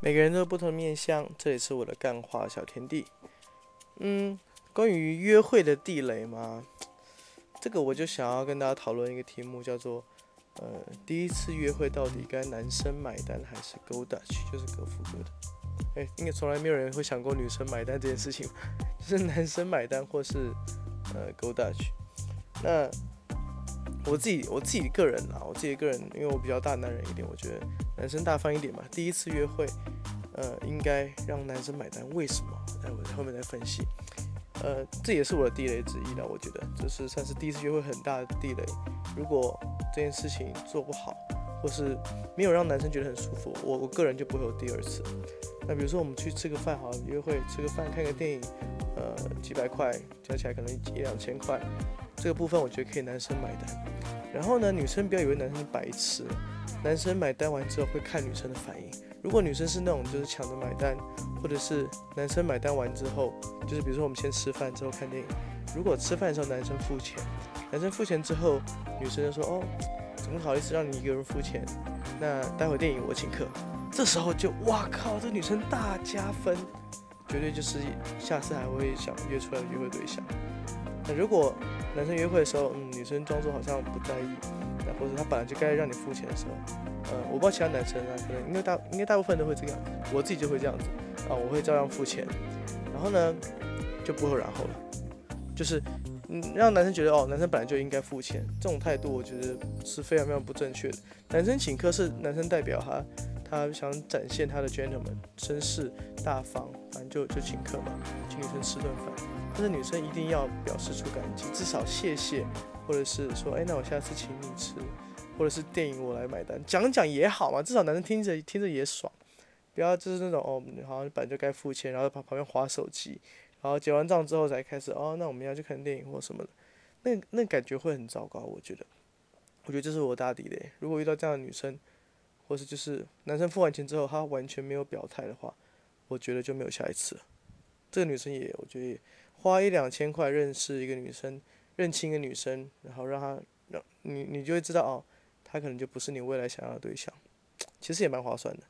每个人都有不同的面相，这里是我的干话小天地。嗯，关于约会的地雷嘛，这个我就想要跟大家讨论一个题目，叫做呃，第一次约会到底该男生买单还是 Go Dutch，就是各付各的。哎，应该从来没有人会想过女生买单这件事情，就是男生买单或是呃 Go Dutch。那我自己我自己个人啊，我自己个人，因为我比较大男人一点，我觉得男生大方一点嘛。第一次约会，呃，应该让男生买单，为什么？待会后面再分析。呃，这也是我的地雷之一了，我觉得这是算是第一次约会很大的地雷。如果这件事情做不好，或是没有让男生觉得很舒服，我我个人就不会有第二次。那比如说我们去吃个饭，好约会吃个饭，看个电影，几百块加起来可能一两千块，这个部分我觉得可以男生买单。然后呢，女生不要以为男生是白痴，男生买单完之后会看女生的反应。如果女生是那种就是抢着买单，或者是男生买单完之后，就是比如说我们先吃饭之后看电影，如果吃饭的时候男生付钱，男生付钱之后，女生就说哦，怎么好意思让你一个人付钱？那待会电影我请客。这时候就哇靠，这女生大加分，绝对就是下次还会想约出来的约会对象。那如果男生约会的时候，嗯，女生装作好像不在意，那或者他本来就该让你付钱的时候，呃，我不知道其他男生啊，可能应该大应该大部分都会这样，我自己就会这样子啊，我会照样付钱，然后呢就不会然后了，就是嗯让男生觉得哦，男生本来就应该付钱，这种态度我觉得是非常非常不正确的。男生请客是男生代表他。他想展现他的 gentleman，绅士大方，正就就请客嘛，请女生吃顿饭。但是女生一定要表示出感激，至少谢谢，或者是说，哎，那我下次请你吃，或者是电影我来买单，讲讲也好嘛，至少男生听着听着也爽。不要就是那种哦，好像本来就该付钱，然后旁旁边划手机，然后结完账之后才开始哦，那我们要去看电影或什么的，那那感觉会很糟糕，我觉得。我觉得这是我大底的，如果遇到这样的女生。或是就是男生付完钱之后，他完全没有表态的话，我觉得就没有下一次了。这个女生也，我觉得花一两千块认识一个女生，认清一个女生，然后让她让你，你就会知道哦，她可能就不是你未来想要的对象。其实也蛮划算的。